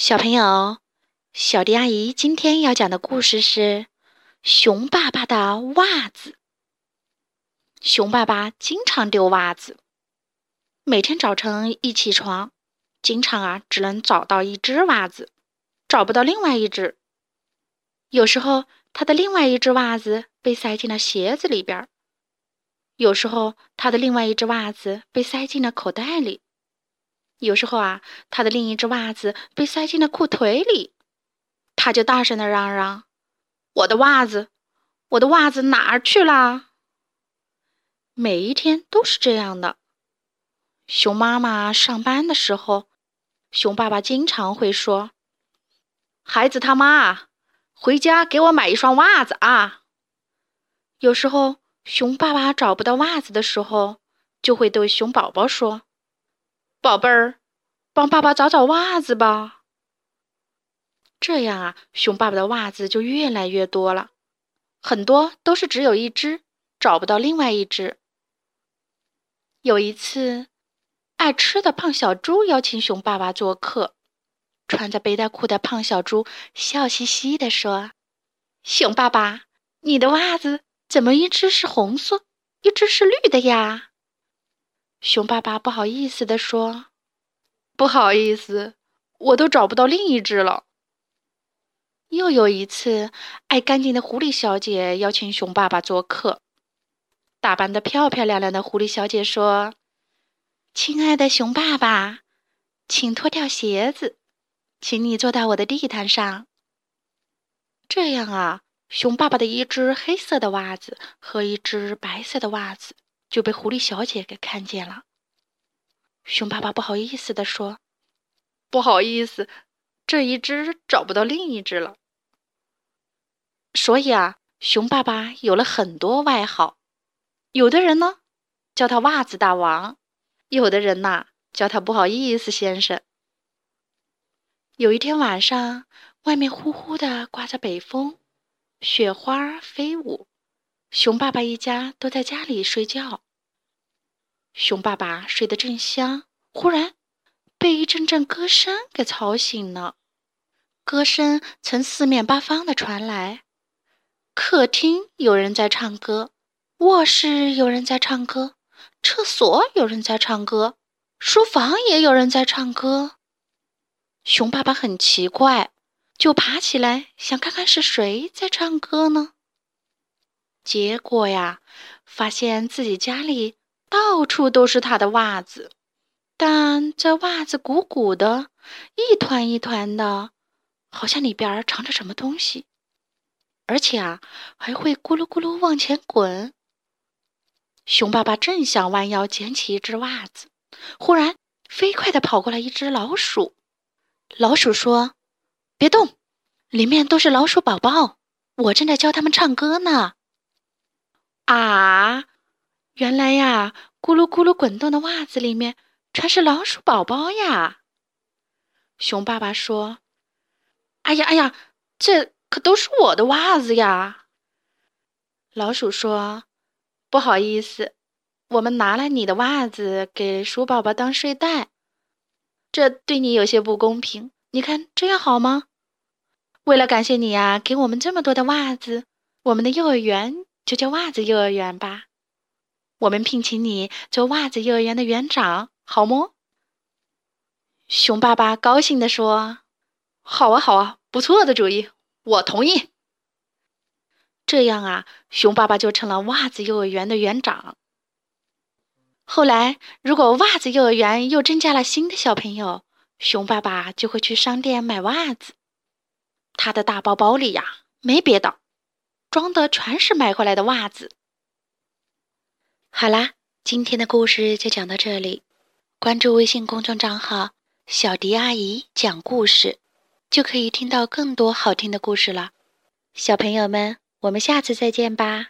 小朋友，小迪阿姨今天要讲的故事是《熊爸爸的袜子》。熊爸爸经常丢袜子，每天早晨一起床，经常啊只能找到一只袜子，找不到另外一只。有时候他的另外一只袜子被塞进了鞋子里边，有时候他的另外一只袜子被塞进了口袋里。有时候啊，他的另一只袜子被塞进了裤腿里，他就大声的嚷嚷：“我的袜子，我的袜子哪儿去了？”每一天都是这样的。熊妈妈上班的时候，熊爸爸经常会说：“孩子他妈，回家给我买一双袜子啊！”有时候，熊爸爸找不到袜子的时候，就会对熊宝宝说。宝贝儿，帮爸爸找找袜子吧。这样啊，熊爸爸的袜子就越来越多了，很多都是只有一只，找不到另外一只。有一次，爱吃的胖小猪邀请熊爸爸做客，穿着背带裤的胖小猪笑嘻嘻地说：“熊爸爸，你的袜子怎么一只是红色，一只是绿的呀？”熊爸爸不好意思地说：“不好意思，我都找不到另一只了。”又有一次，爱干净的狐狸小姐邀请熊爸爸做客，打扮的漂漂亮亮的狐狸小姐说：“亲爱的熊爸爸，请脱掉鞋子，请你坐到我的地毯上。”这样啊，熊爸爸的一只黑色的袜子和一只白色的袜子。就被狐狸小姐给看见了。熊爸爸不好意思地说：“不好意思，这一只找不到另一只了。”所以啊，熊爸爸有了很多外号。有的人呢叫他袜子大王，有的人呐叫他不好意思先生。有一天晚上，外面呼呼的刮着北风，雪花飞舞。熊爸爸一家都在家里睡觉。熊爸爸睡得正香，忽然被一阵阵歌声给吵醒了。歌声从四面八方的传来：客厅有人在唱歌，卧室有人在唱歌，厕所有人在唱歌，书房也有人在唱歌。熊爸爸很奇怪，就爬起来想看看是谁在唱歌呢。结果呀，发现自己家里到处都是他的袜子，但这袜子鼓鼓的，一团一团的，好像里边藏着什么东西，而且啊，还会咕噜咕噜往前滚。熊爸爸正想弯腰捡起一只袜子，忽然飞快地跑过来一只老鼠。老鼠说：“别动，里面都是老鼠宝宝，我正在教他们唱歌呢。”啊，原来呀，咕噜咕噜滚动的袜子里面全是老鼠宝宝呀！熊爸爸说：“哎呀哎呀，这可都是我的袜子呀！”老鼠说：“不好意思，我们拿了你的袜子给鼠宝宝当睡袋，这对你有些不公平。你看这样好吗？为了感谢你呀，给我们这么多的袜子，我们的幼儿园。”就叫袜子幼儿园吧，我们聘请你做袜子幼儿园的园长，好么？熊爸爸高兴地说：“好啊，好啊，不错的主意，我同意。”这样啊，熊爸爸就成了袜子幼儿园的园长。后来，如果袜子幼儿园又增加了新的小朋友，熊爸爸就会去商店买袜子。他的大包包里呀，没别的。装的全是买回来的袜子。好啦，今天的故事就讲到这里。关注微信公众账号“小迪阿姨讲故事”，就可以听到更多好听的故事了。小朋友们，我们下次再见吧。